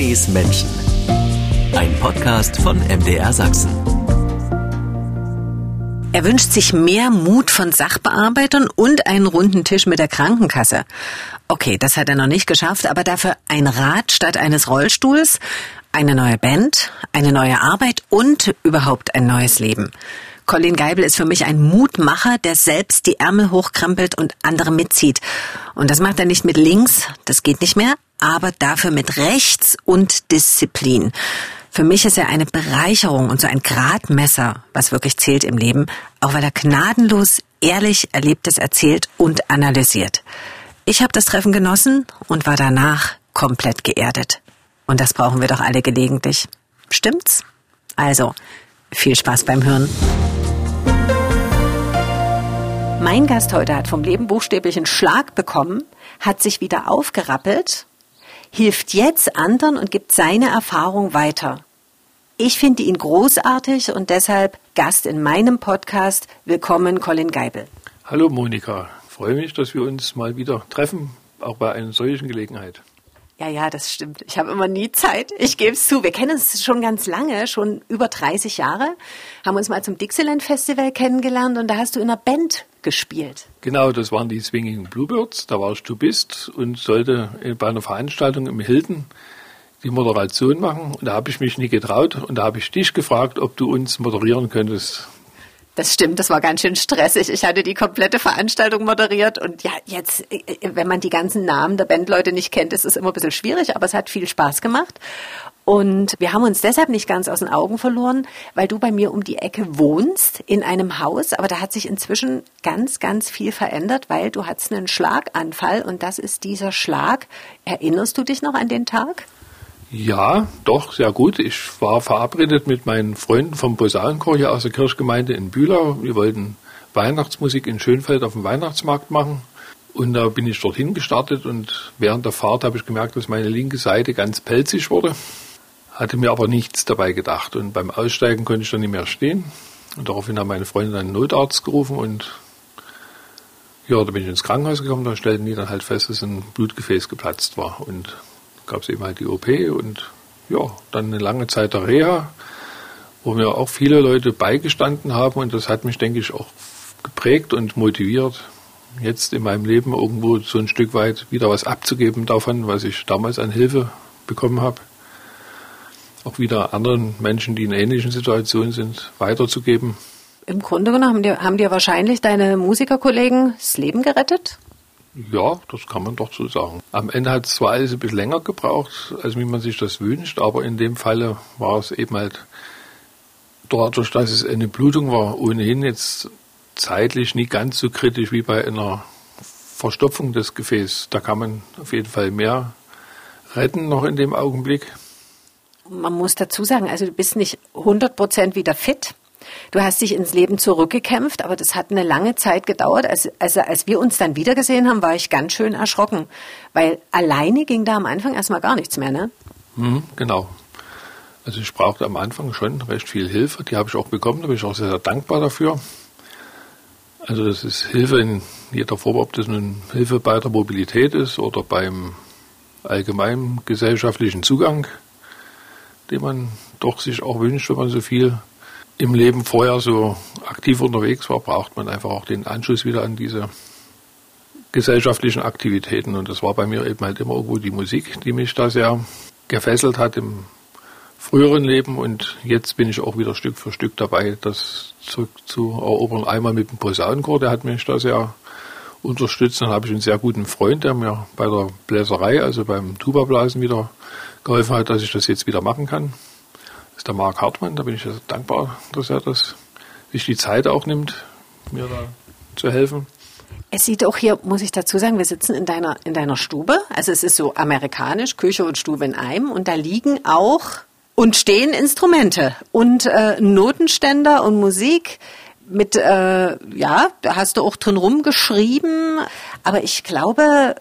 Conny Menschen. Ein Podcast von MDR Sachsen. Er wünscht sich mehr Mut von Sachbearbeitern und einen runden Tisch mit der Krankenkasse. Okay, das hat er noch nicht geschafft, aber dafür ein Rad statt eines Rollstuhls, eine neue Band, eine neue Arbeit und überhaupt ein neues Leben. Colin Geibel ist für mich ein Mutmacher, der selbst die Ärmel hochkrempelt und andere mitzieht. Und das macht er nicht mit links, das geht nicht mehr, aber dafür mit rechts und Disziplin. Für mich ist er eine Bereicherung und so ein Gradmesser, was wirklich zählt im Leben, auch weil er gnadenlos ehrlich Erlebtes erzählt und analysiert. Ich habe das Treffen genossen und war danach komplett geerdet. Und das brauchen wir doch alle gelegentlich. Stimmt's? Also, viel Spaß beim Hören. Mein Gast heute hat vom Leben buchstäblich einen Schlag bekommen, hat sich wieder aufgerappelt, hilft jetzt anderen und gibt seine Erfahrung weiter. Ich finde ihn großartig und deshalb Gast in meinem Podcast. Willkommen, Colin Geibel. Hallo Monika, freue mich, dass wir uns mal wieder treffen, auch bei einer solchen Gelegenheit. Ja, ja, das stimmt. Ich habe immer nie Zeit. Ich gebe es zu. Wir kennen uns schon ganz lange, schon über 30 Jahre. Haben uns mal zum Dixieland Festival kennengelernt und da hast du in einer Band gespielt. Genau, das waren die Swinging Bluebirds. Da warst du bist und sollte bei einer Veranstaltung im Hilton die Moderation machen. Und da habe ich mich nie getraut und da habe ich dich gefragt, ob du uns moderieren könntest. Das stimmt, das war ganz schön stressig. Ich hatte die komplette Veranstaltung moderiert und ja, jetzt, äh, wenn man die ganzen Namen der Bandleute nicht kennt, ist es immer ein bisschen schwierig, aber es hat viel Spaß gemacht. Und wir haben uns deshalb nicht ganz aus den Augen verloren, weil du bei mir um die Ecke wohnst in einem Haus, aber da hat sich inzwischen ganz, ganz viel verändert, weil du hattest einen Schlaganfall und das ist dieser Schlag. Erinnerst du dich noch an den Tag? Ja, doch, sehr gut. Ich war verabredet mit meinen Freunden vom Posaunenchor hier aus der Kirchgemeinde in Bühlau. Wir wollten Weihnachtsmusik in Schönfeld auf dem Weihnachtsmarkt machen. Und da bin ich dorthin gestartet und während der Fahrt habe ich gemerkt, dass meine linke Seite ganz pelzig wurde. Hatte mir aber nichts dabei gedacht. Und beim Aussteigen konnte ich dann nicht mehr stehen. Und daraufhin haben meine Freunde einen Notarzt gerufen und ja, da bin ich ins Krankenhaus gekommen. Da stellten die dann halt fest, dass ein Blutgefäß geplatzt war. Und gab es eben halt die OP und ja, dann eine lange Zeit der Reha, wo mir auch viele Leute beigestanden haben und das hat mich, denke ich, auch geprägt und motiviert, jetzt in meinem Leben irgendwo so ein Stück weit wieder was abzugeben davon, was ich damals an Hilfe bekommen habe. Auch wieder anderen Menschen, die in ähnlichen Situationen sind, weiterzugeben. Im Grunde genommen haben dir, haben dir wahrscheinlich deine Musikerkollegen das Leben gerettet? Ja, das kann man doch so sagen. Am Ende hat es zwar alles ein bisschen länger gebraucht, als wie man sich das wünscht, aber in dem Falle war es eben halt dadurch, dass es eine Blutung war, ohnehin jetzt zeitlich nicht ganz so kritisch wie bei einer Verstopfung des Gefäßes. Da kann man auf jeden Fall mehr retten noch in dem Augenblick. Man muss dazu sagen, also du bist nicht 100% wieder fit. Du hast dich ins Leben zurückgekämpft, aber das hat eine lange Zeit gedauert. Als, also als wir uns dann wiedergesehen haben, war ich ganz schön erschrocken, weil alleine ging da am Anfang erstmal gar nichts mehr, ne? Mhm, genau. Also ich brauchte am Anfang schon recht viel Hilfe, die habe ich auch bekommen, da bin ich auch sehr, sehr dankbar dafür. Also das ist Hilfe in jeder Form, ob das nun Hilfe bei der Mobilität ist oder beim allgemeinen gesellschaftlichen Zugang, den man doch sich auch wünscht, wenn man so viel im Leben vorher so aktiv unterwegs war, braucht man einfach auch den Anschluss wieder an diese gesellschaftlichen Aktivitäten. Und das war bei mir eben halt immer irgendwo die Musik, die mich da sehr gefesselt hat im früheren Leben. Und jetzt bin ich auch wieder Stück für Stück dabei, das zurück zu erobern. Einmal mit dem Posaunenchor, der hat mich da sehr unterstützt. Dann habe ich einen sehr guten Freund, der mir bei der Bläserei, also beim Tuba-Blasen wieder geholfen hat, dass ich das jetzt wieder machen kann ist der Marc Hartmann. Da bin ich dankbar, dass er das, sich die Zeit auch nimmt, mir da zu helfen. Es sieht auch hier, muss ich dazu sagen, wir sitzen in deiner, in deiner Stube. Also es ist so amerikanisch, Küche und Stube in einem. Und da liegen auch und stehen Instrumente und äh, Notenständer und Musik mit, äh, ja, da hast du auch drin rumgeschrieben. Aber ich glaube,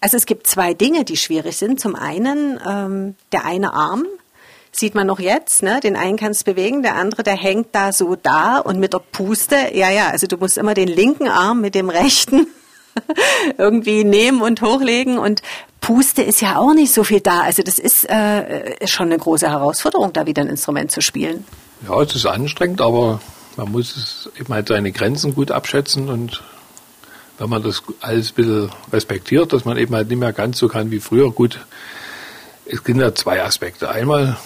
also es gibt zwei Dinge, die schwierig sind. Zum einen ähm, der eine Arm, Sieht man noch jetzt, ne? Den einen kannst du bewegen, der andere, der hängt da so da und mit der Puste, ja, ja, also du musst immer den linken Arm mit dem rechten irgendwie nehmen und hochlegen und Puste ist ja auch nicht so viel da. Also das ist äh, schon eine große Herausforderung, da wieder ein Instrument zu spielen. Ja, es ist anstrengend, aber man muss es eben halt seine Grenzen gut abschätzen und wenn man das alles ein bisschen respektiert, dass man eben halt nicht mehr ganz so kann wie früher. Gut, es gibt ja zwei Aspekte. Einmal,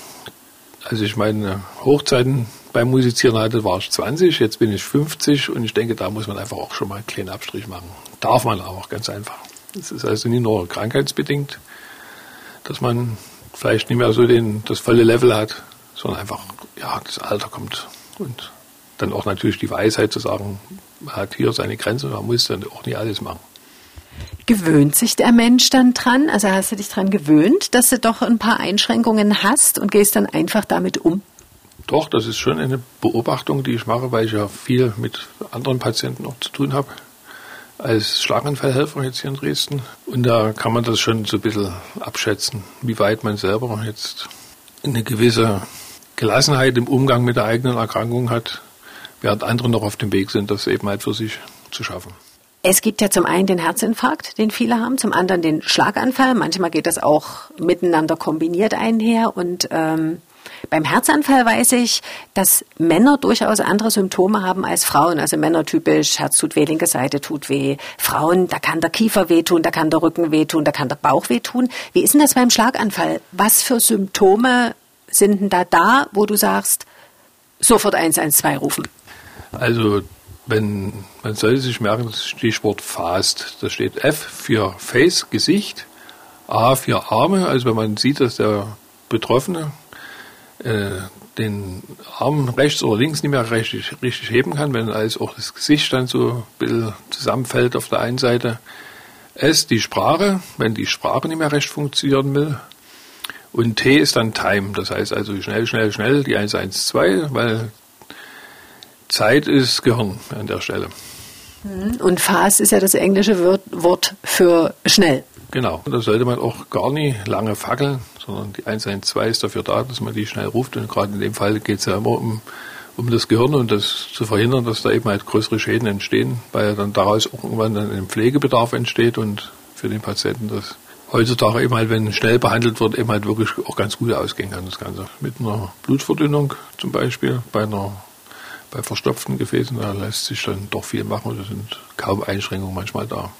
als ich meine Hochzeiten beim Musizieren hatte, war ich 20, jetzt bin ich 50 und ich denke, da muss man einfach auch schon mal einen kleinen Abstrich machen. Darf man auch, ganz einfach. Es ist also nicht nur krankheitsbedingt, dass man vielleicht nicht mehr so den, das volle Level hat, sondern einfach, ja, das Alter kommt und dann auch natürlich die Weisheit zu sagen, man hat hier seine Grenze, man muss dann auch nicht alles machen. Gewöhnt sich der Mensch dann dran? Also hast du dich dran gewöhnt, dass du doch ein paar Einschränkungen hast und gehst dann einfach damit um? Doch, das ist schon eine Beobachtung, die ich mache, weil ich ja viel mit anderen Patienten auch zu tun habe. Als Schlaganfallhelfer jetzt hier in Dresden. Und da kann man das schon so ein bisschen abschätzen, wie weit man selber jetzt eine gewisse Gelassenheit im Umgang mit der eigenen Erkrankung hat, während andere noch auf dem Weg sind, das eben halt für sich zu schaffen. Es gibt ja zum einen den Herzinfarkt, den viele haben, zum anderen den Schlaganfall. Manchmal geht das auch miteinander kombiniert einher. Und ähm, beim Herzanfall weiß ich, dass Männer durchaus andere Symptome haben als Frauen. Also Männer typisch, Herz tut weh, linke Seite tut weh. Frauen, da kann der Kiefer wehtun, da kann der Rücken wehtun, da kann der Bauch wehtun. Wie ist denn das beim Schlaganfall? Was für Symptome sind denn da da, wo du sagst, sofort 112 rufen? Also wenn man sollte sich merken, das Stichwort FAST. Da steht F für Face, Gesicht, A für Arme. Also wenn man sieht, dass der Betroffene äh, den Arm rechts oder links nicht mehr richtig, richtig heben kann, wenn als auch das Gesicht dann so ein bisschen zusammenfällt auf der einen Seite. S die Sprache, wenn die Sprache nicht mehr recht funktionieren will. Und T ist dann Time, das heißt also schnell, schnell, schnell, die 112, weil Zeit ist Gehirn an der Stelle. Mhm. Und fast ist ja das englische Wort für schnell. Genau, da sollte man auch gar nicht lange fackeln, sondern die 112 ist dafür da, dass man die schnell ruft. Und gerade in dem Fall geht es ja immer um, um das Gehirn und das zu verhindern, dass da eben halt größere Schäden entstehen, weil dann daraus auch irgendwann dann ein Pflegebedarf entsteht und für den Patienten das heutzutage eben halt, wenn schnell behandelt wird, eben halt wirklich auch ganz gut ausgehen kann, das Ganze. Mit einer Blutverdünnung zum Beispiel, bei einer bei verstopften Gefäßen, da lässt sich dann doch viel machen. Da sind kaum Einschränkungen manchmal da.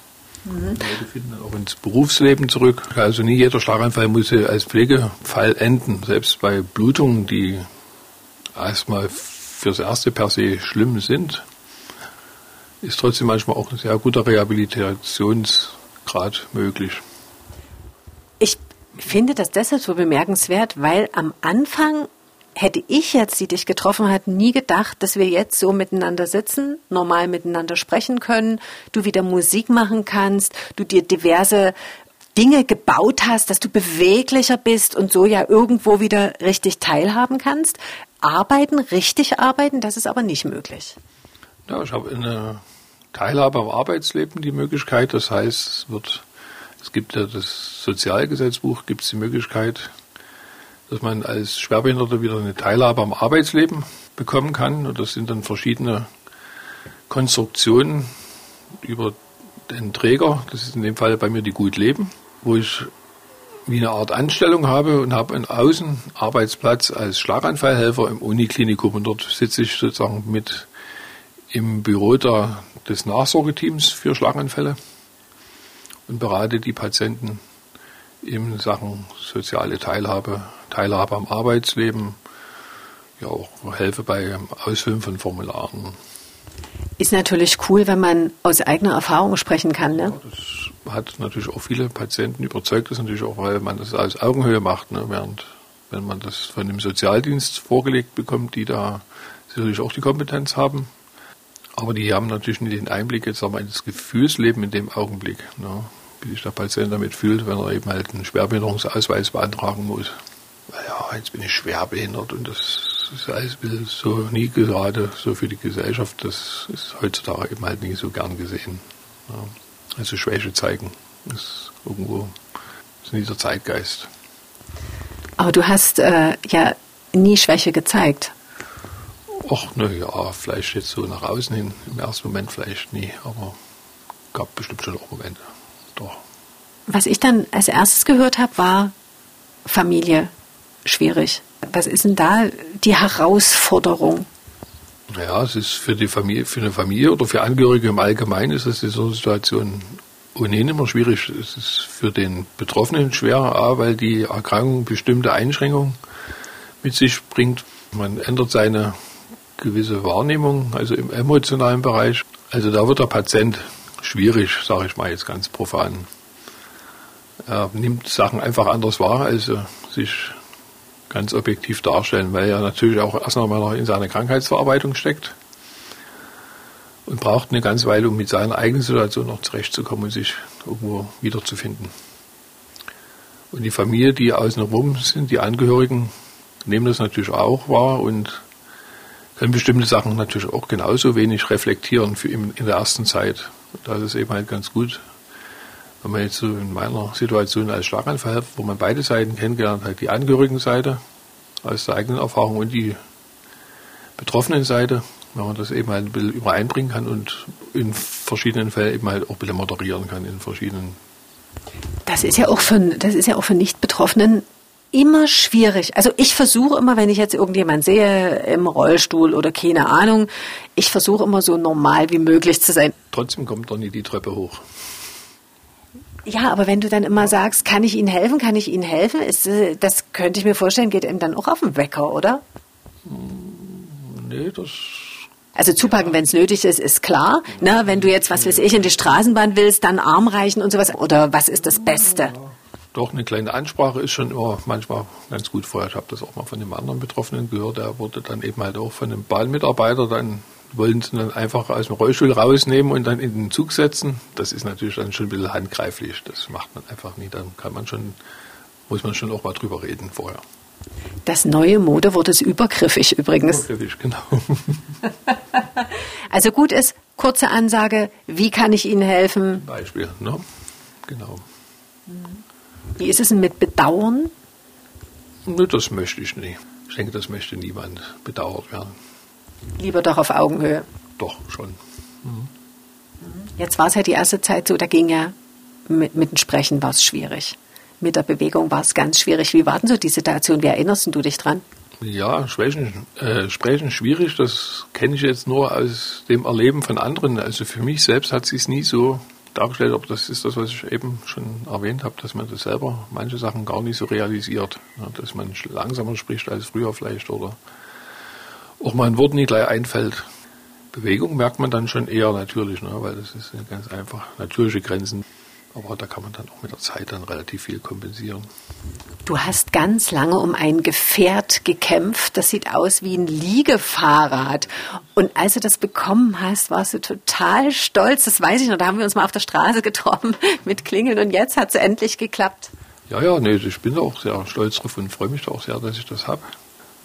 Mhm. Leute finden dann auch ins Berufsleben zurück. Also nie jeder Schlaganfall muss als Pflegefall enden. Selbst bei Blutungen, die erstmal fürs Erste per se schlimm sind, ist trotzdem manchmal auch ein sehr guter Rehabilitationsgrad möglich. Ich finde das deshalb so bemerkenswert, weil am Anfang hätte ich jetzt, die dich getroffen hat, nie gedacht, dass wir jetzt so miteinander sitzen, normal miteinander sprechen können, du wieder Musik machen kannst, du dir diverse Dinge gebaut hast, dass du beweglicher bist und so ja irgendwo wieder richtig teilhaben kannst. Arbeiten, richtig arbeiten, das ist aber nicht möglich. Ja, ich habe eine Teilhabe am Arbeitsleben die Möglichkeit. Das heißt, es wird, es gibt ja das Sozialgesetzbuch, gibt es die Möglichkeit, dass man als Schwerbehinderter wieder eine Teilhabe am Arbeitsleben bekommen kann. Und das sind dann verschiedene Konstruktionen über den Träger. Das ist in dem Fall bei mir die Gut Leben, wo ich wie eine Art Anstellung habe und habe einen Außenarbeitsplatz als Schlaganfallhelfer im Uniklinikum. Und dort sitze ich sozusagen mit im Büro der, des Nachsorgeteams für Schlaganfälle und berate die Patienten in Sachen soziale Teilhabe, Teilhabe am Arbeitsleben, ja auch helfe bei Ausfüllen von Formularen. Ist natürlich cool, wenn man aus eigener Erfahrung sprechen kann, ne? Ja, das hat natürlich auch viele Patienten überzeugt, das natürlich auch, weil man das aus Augenhöhe macht, ne? während wenn man das von dem Sozialdienst vorgelegt bekommt, die da sicherlich auch die Kompetenz haben. Aber die haben natürlich nicht den Einblick jetzt aber in das Gefühlsleben in dem Augenblick. Ne? wie sich der Patient damit fühlt, wenn er eben halt einen Schwerbehinderungsausweis beantragen muss. Ja, jetzt bin ich schwerbehindert und das ist alles so nie gerade so für die Gesellschaft. Das ist heutzutage eben halt nicht so gern gesehen. Ja, also Schwäche zeigen ist irgendwo ist nicht der Zeitgeist. Aber du hast äh, ja nie Schwäche gezeigt. Ach, na ja, vielleicht jetzt so nach außen hin. Im ersten Moment vielleicht nie, aber gab bestimmt schon auch Momente doch. Was ich dann als erstes gehört habe, war Familie schwierig. Was ist denn da die Herausforderung? Ja, es ist für die Familie, für eine Familie oder für Angehörige im Allgemeinen ist es in so einer Situation ohnehin immer schwierig. Es ist für den Betroffenen schwerer, A, weil die Erkrankung bestimmte Einschränkungen mit sich bringt. Man ändert seine gewisse Wahrnehmung, also im emotionalen Bereich. Also da wird der Patient schwierig, sage ich mal jetzt ganz profan. Er nimmt Sachen einfach anders wahr, als er sich ganz objektiv darstellen, weil er natürlich auch erst einmal noch in seiner Krankheitsverarbeitung steckt und braucht eine ganze Weile, um mit seiner eigenen Situation noch zurechtzukommen und sich irgendwo wiederzufinden. Und die Familie, die außenrum sind, die Angehörigen, nehmen das natürlich auch wahr und können bestimmte Sachen natürlich auch genauso wenig reflektieren für in der ersten Zeit. Da ist es eben halt ganz gut, wenn man jetzt so in meiner Situation als Schlaganfall hat, wo man beide Seiten kennengelernt hat, die Angehörigenseite aus der eigenen Erfahrung und die betroffenen Seite, wenn man das eben halt ein bisschen übereinbringen kann und in verschiedenen Fällen eben halt auch ein bisschen moderieren kann in verschiedenen. Das ist ja auch für, das ist ja auch für Nicht-Betroffenen immer schwierig. Also ich versuche immer, wenn ich jetzt irgendjemand sehe im Rollstuhl oder keine Ahnung, ich versuche immer so normal wie möglich zu sein. Trotzdem kommt doch nie die Treppe hoch. Ja, aber wenn du dann immer sagst, kann ich Ihnen helfen, kann ich Ihnen helfen, ist, äh, das könnte ich mir vorstellen, geht ihm dann auch auf den Wecker, oder? Nee, das also zupacken, wenn es nötig ist, ist klar. Ne, wenn du jetzt, was weiß ich, in die Straßenbahn willst, dann Arm reichen und sowas. Oder was ist das Beste? Doch, eine kleine Ansprache ist schon immer manchmal ganz gut vorher. Ich habe das auch mal von einem anderen Betroffenen gehört. Der wurde dann eben halt auch von einem Bahnmitarbeiter dann wollen sie dann einfach aus dem Rollstuhl rausnehmen und dann in den Zug setzen. Das ist natürlich dann schon ein bisschen handgreiflich. Das macht man einfach nie. Dann kann man schon, muss man schon auch mal drüber reden vorher. Das neue Modewort ist übergriffig übrigens. Übergriffig, genau. also gut ist, kurze Ansage, wie kann ich Ihnen helfen? Beispiel, ne? Genau. Wie ist es denn mit Bedauern? Das möchte ich nicht. Ich denke, das möchte niemand bedauert werden. Lieber doch auf Augenhöhe. Doch, schon. Mhm. Jetzt war es ja die erste Zeit so, da ging ja mit, mit dem Sprechen war es schwierig. Mit der Bewegung war es ganz schwierig. Wie war denn so die Situation? Wie erinnerst du dich dran? Ja, sprechen, äh, sprechen schwierig, das kenne ich jetzt nur aus dem Erleben von anderen. Also für mich selbst hat sich nie so dargestellt, aber das ist das, was ich eben schon erwähnt habe, dass man das selber manche Sachen gar nicht so realisiert. Ja, dass man langsamer spricht als früher vielleicht oder auch mal ein Wort nicht gleich einfällt. Bewegung merkt man dann schon eher natürlich, ne, weil das ist ganz einfach natürliche Grenzen. Aber da kann man dann auch mit der Zeit dann relativ viel kompensieren. Du hast ganz lange um ein Gefährt gekämpft. Das sieht aus wie ein Liegefahrrad. Und als du das bekommen hast, warst du total stolz. Das weiß ich noch. Da haben wir uns mal auf der Straße getroffen mit Klingeln und jetzt hat es endlich geklappt. Ja, ja, nee, ich bin auch sehr stolz drauf und freue mich auch sehr, dass ich das habe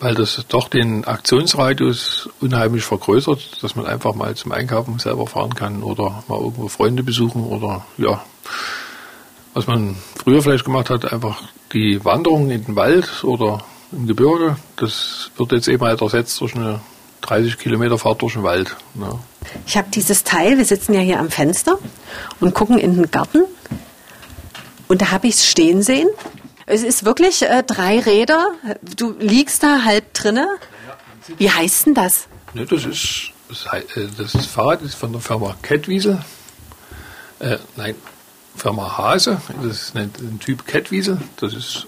weil das doch den Aktionsradius unheimlich vergrößert, dass man einfach mal zum Einkaufen selber fahren kann oder mal irgendwo Freunde besuchen oder ja, was man früher vielleicht gemacht hat, einfach die Wanderung in den Wald oder im Gebirge, das wird jetzt eben halt ersetzt durch eine 30 Kilometer Fahrt durch den Wald. Ja. Ich habe dieses Teil, wir sitzen ja hier am Fenster und gucken in den Garten und da habe ich es stehen sehen es ist wirklich äh, drei Räder. Du liegst da halb drinne. Wie heißt denn das? Ne, das ist das, äh, das Fahrrad ist von der Firma Kettwiesel. Äh, nein, Firma Hase. Das ist ein, ein Typ Kettwiesel. Das ist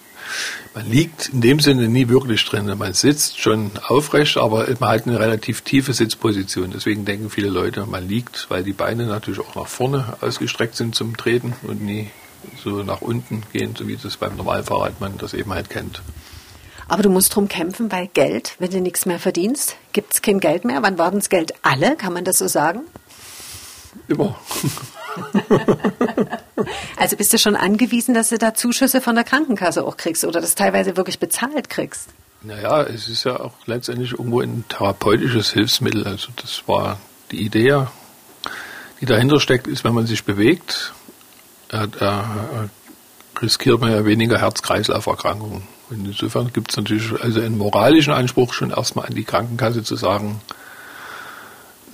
man liegt in dem Sinne nie wirklich drin. Man sitzt schon aufrecht, aber man hat eine relativ tiefe Sitzposition. Deswegen denken viele Leute, man liegt, weil die Beine natürlich auch nach vorne ausgestreckt sind zum Treten und nie so nach unten gehen, so wie das beim Normalfahrrad man das eben halt kennt. Aber du musst drum kämpfen, weil Geld, wenn du nichts mehr verdienst, gibt es kein Geld mehr. Wann war denn das Geld alle? Kann man das so sagen? Immer. also bist du schon angewiesen, dass du da Zuschüsse von der Krankenkasse auch kriegst oder das teilweise wirklich bezahlt kriegst? Naja, es ist ja auch letztendlich irgendwo ein therapeutisches Hilfsmittel. Also das war die Idee, die dahinter steckt, ist, wenn man sich bewegt, da, da riskiert man ja weniger Herz-Kreislauf-Erkrankungen. Insofern gibt es natürlich also einen moralischen Anspruch schon erstmal an die Krankenkasse zu sagen,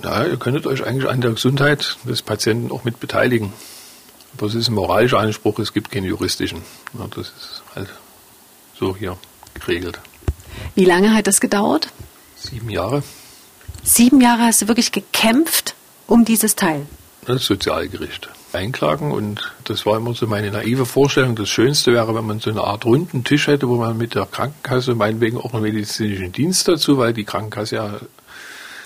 na, ihr könntet euch eigentlich an der Gesundheit des Patienten auch mit beteiligen. Aber es ist ein moralischer Anspruch, es gibt keinen juristischen. Ja, das ist halt so hier geregelt. Wie lange hat das gedauert? Sieben Jahre. Sieben Jahre hast du wirklich gekämpft um dieses Teil? Das Sozialgericht. Einklagen und das war immer so meine naive Vorstellung. Das Schönste wäre, wenn man so eine Art runden Tisch hätte, wo man mit der Krankenkasse, meinetwegen auch einen medizinischen Dienst dazu, weil die Krankenkasse ja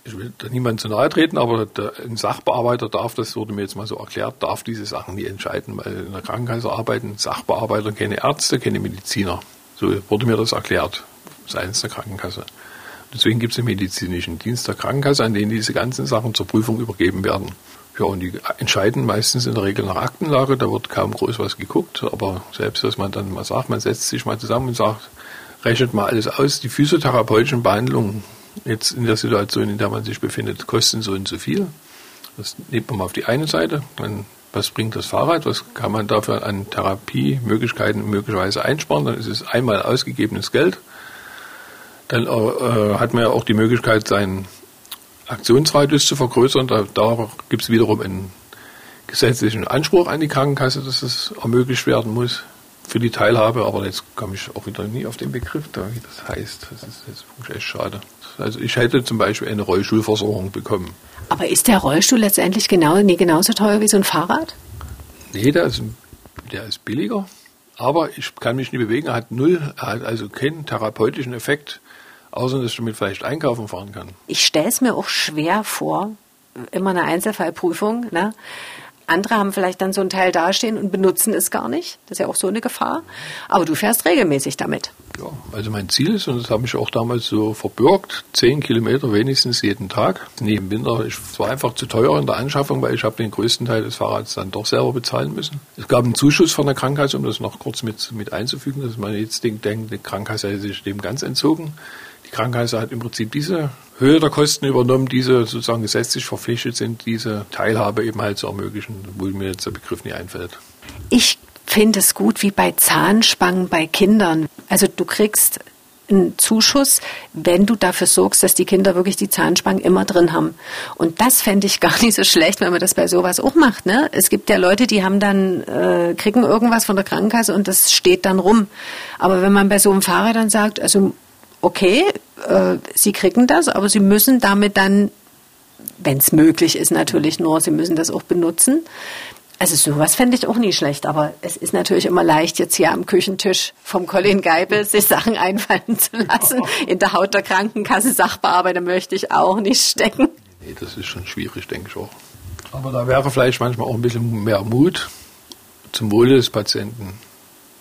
ich will da niemand zu nahe treten, aber der, ein Sachbearbeiter darf, das wurde mir jetzt mal so erklärt, darf diese Sachen nie entscheiden, weil in der Krankenkasse arbeiten Sachbearbeiter, keine Ärzte, keine Mediziner. So wurde mir das erklärt seitens der Krankenkasse. Deswegen gibt es einen medizinischen Dienst der Krankenkasse, an den diese ganzen Sachen zur Prüfung übergeben werden. Ja, und die entscheiden meistens in der Regel nach Aktenlage, da wird kaum groß was geguckt, aber selbst, dass man dann mal sagt, man setzt sich mal zusammen und sagt, rechnet mal alles aus, die physiotherapeutischen Behandlungen jetzt in der Situation, in der man sich befindet, kosten so und so viel. Das nimmt man mal auf die eine Seite. Dann, was bringt das Fahrrad? Was kann man dafür an Therapiemöglichkeiten möglicherweise einsparen? Dann ist es einmal ausgegebenes Geld. Dann äh, hat man ja auch die Möglichkeit, seinen Aktionsradius zu vergrößern. Da, da gibt es wiederum einen gesetzlichen Anspruch an die Krankenkasse, dass es ermöglicht werden muss für die Teilhabe. Aber jetzt komme ich auch wieder nie auf den Begriff, da, wie das heißt. Das ist, das ist echt schade. Also ich hätte zum Beispiel eine Rollstuhlversorgung bekommen. Aber ist der Rollstuhl letztendlich genau, nie genauso teuer wie so ein Fahrrad? Nee, der ist, der ist billiger. Aber ich kann mich nicht bewegen. Er hat null, er hat also keinen therapeutischen Effekt, außer dass ich damit vielleicht einkaufen fahren kann. Ich stelle es mir auch schwer vor, immer eine Einzelfallprüfung, ne? Andere haben vielleicht dann so ein Teil dastehen und benutzen es gar nicht. Das ist ja auch so eine Gefahr. Aber du fährst regelmäßig damit. Ja, also mein Ziel ist, und das habe ich auch damals so verbürgt, zehn Kilometer wenigstens jeden Tag. Nee, im Winter, ich war einfach zu teuer in der Anschaffung, weil ich habe den größten Teil des Fahrrads dann doch selber bezahlen müssen. Es gab einen Zuschuss von der Krankenkasse, um das noch kurz mit, mit einzufügen, dass man jetzt denkt, die Krankenkasse hätte sich dem ganz entzogen. Die Krankenkasse hat im Prinzip diese Höhe der Kosten übernommen, diese sozusagen gesetzlich verpflichtet sind, diese Teilhabe eben halt zu ermöglichen, wo mir jetzt der Begriff nicht einfällt. Ich finde es gut wie bei Zahnspangen bei Kindern. Also du kriegst einen Zuschuss, wenn du dafür sorgst, dass die Kinder wirklich die Zahnspangen immer drin haben. Und das fände ich gar nicht so schlecht, wenn man das bei sowas auch macht. Ne? Es gibt ja Leute, die haben dann, äh, kriegen irgendwas von der Krankenkasse und das steht dann rum. Aber wenn man bei so einem Fahrer dann sagt, also okay, äh, Sie kriegen das, aber Sie müssen damit dann, wenn es möglich ist natürlich nur, Sie müssen das auch benutzen. Also sowas fände ich auch nie schlecht, aber es ist natürlich immer leicht, jetzt hier am Küchentisch vom Colin Geibel sich Sachen einfallen zu lassen. In der Haut der Krankenkasse Sachbearbeiter möchte ich auch nicht stecken. Nee, das ist schon schwierig, denke ich auch. Aber da wäre vielleicht manchmal auch ein bisschen mehr Mut zum Wohle des Patienten.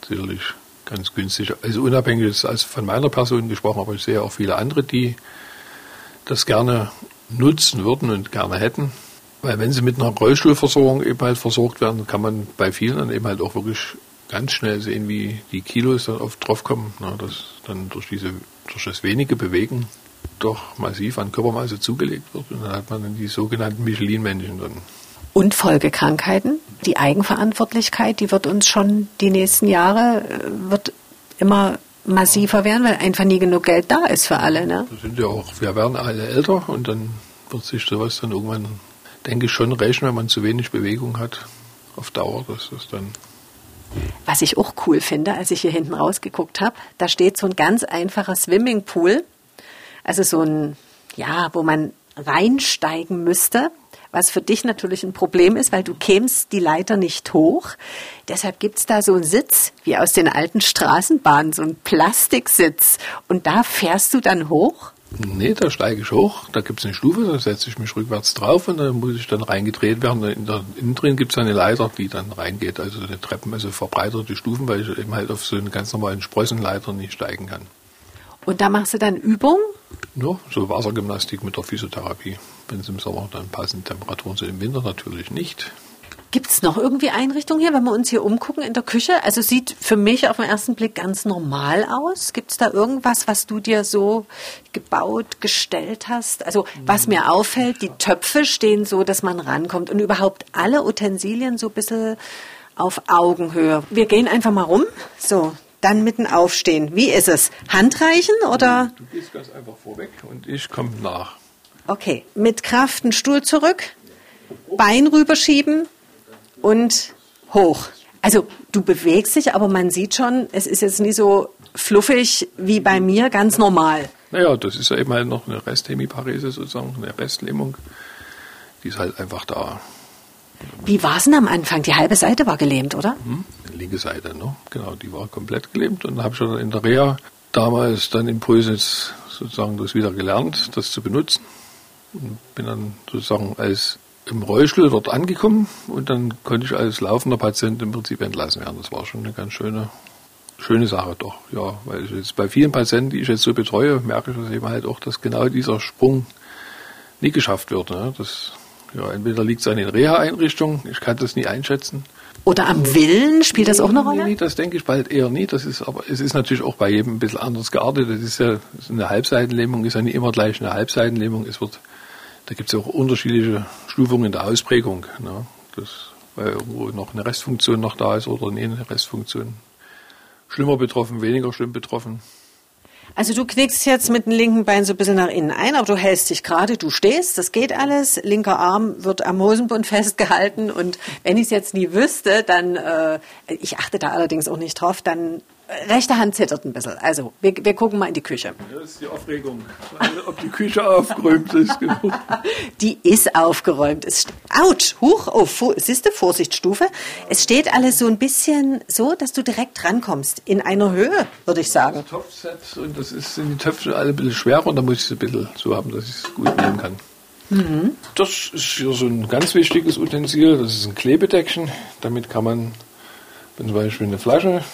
Sicherlich ganz günstig. Also unabhängig als von meiner Person gesprochen, aber ich sehe auch viele andere, die das gerne nutzen würden und gerne hätten. Weil wenn sie mit einer Rollstuhlversorgung eben halt versorgt werden, kann man bei vielen dann eben halt auch wirklich ganz schnell sehen, wie die Kilos dann oft draufkommen, na, dass dann durch diese, durch das wenige Bewegen doch massiv an Körpermasse zugelegt wird. Und dann hat man dann die sogenannten Michelin-Männchen drin. Und Folgekrankheiten, die Eigenverantwortlichkeit, die wird uns schon die nächsten Jahre, äh, wird immer massiver werden, weil einfach nie genug Geld da ist für alle. Ne? Das sind ja auch, wir werden alle älter und dann wird sich sowas dann irgendwann, denke ich, schon rächen, wenn man zu wenig Bewegung hat auf Dauer, dass das dann was ich auch cool finde, als ich hier hinten rausgeguckt habe, da steht so ein ganz einfacher Swimmingpool. Also so ein, ja, wo man reinsteigen müsste was für dich natürlich ein Problem ist, weil du kämst die Leiter nicht hoch. Deshalb gibt's da so einen Sitz, wie aus den alten Straßenbahnen, so einen Plastiksitz. Und da fährst du dann hoch? Nee, da steige ich hoch, da gibt's eine Stufe, da setze ich mich rückwärts drauf und dann muss ich dann reingedreht werden. In der, innen drin gibt's eine Leiter, die dann reingeht, also eine Treppen, also verbreiterte Stufen, weil ich eben halt auf so einen ganz normalen Sprossenleiter nicht steigen kann. Und da machst du dann Übung? Ja, so Wassergymnastik mit der Physiotherapie. Wenn es im Sommer dann passen Temperaturen sind, im Winter natürlich nicht. Gibt es noch irgendwie Einrichtungen hier, wenn wir uns hier umgucken in der Küche? Also sieht für mich auf den ersten Blick ganz normal aus. Gibt es da irgendwas, was du dir so gebaut, gestellt hast? Also was mir auffällt, die Töpfe stehen so, dass man rankommt und überhaupt alle Utensilien so ein bisschen auf Augenhöhe. Wir gehen einfach mal rum. So, dann mitten aufstehen. Wie ist es? Handreichen oder? Du gehst ganz einfach vorweg und ich komme nach. Okay, mit Kraft einen Stuhl zurück, Bein rüberschieben und hoch. Also du bewegst dich, aber man sieht schon, es ist jetzt nicht so fluffig wie bei mir, ganz normal. Naja, das ist ja eben halt noch eine Resthemiparese sozusagen, eine Restlähmung. Die ist halt einfach da. Wie war es denn am Anfang? Die halbe Seite war gelähmt, oder? Hm? Die linke Seite, ne? Genau, die war komplett gelähmt. Und dann habe schon in der Reha damals dann in Prösitz sozusagen das wieder gelernt, das zu benutzen. Und bin dann sozusagen als im Rollstuhl dort angekommen und dann konnte ich als laufender Patient im Prinzip entlassen werden. Das war schon eine ganz schöne, schöne Sache doch, ja, weil ich jetzt bei vielen Patienten, die ich jetzt so betreue, merke ich das eben halt auch, dass genau dieser Sprung nie geschafft wird. Ne? Das, ja, entweder liegt es an den Reha-Einrichtungen, ich kann das nie einschätzen. Oder am Willen spielt das auch eine Rolle? Nee, das denke ich bald eher nie. Das ist, aber es ist natürlich auch bei jedem ein bisschen anders geartet. Das ist ja eine Halbseitenlähmung, ist ja nicht immer gleich eine Halbseitenlähmung. Es wird da gibt es auch unterschiedliche Stufungen der Ausprägung. Ne? Das, weil irgendwo noch eine Restfunktion noch da ist oder eine Restfunktion. Schlimmer betroffen, weniger schlimm betroffen. Also du knickst jetzt mit dem linken Bein so ein bisschen nach innen ein, aber du hältst dich gerade, du stehst, das geht alles. Linker Arm wird am Hosenbund festgehalten und wenn ich es jetzt nie wüsste, dann, äh, ich achte da allerdings auch nicht drauf, dann rechte Hand zittert ein bisschen. Also, wir, wir gucken mal in die Küche. Das ist die Aufregung. Ob die Küche aufgeräumt ist. Genug. Die ist aufgeräumt. Es, ouch, huch, oh, siehst du, Vorsichtsstufe. Es steht alles so ein bisschen so, dass du direkt rankommst. In einer Höhe, würde ich sagen. Das Topfset und das ist, sind die Töpfe alle ein bisschen schwerer und da muss ich es ein bisschen so haben, dass ich es gut nehmen kann. Mhm. Das ist hier so ein ganz wichtiges Utensil. Das ist ein Klebedeckchen. Damit kann man, wenn zum Beispiel eine Flasche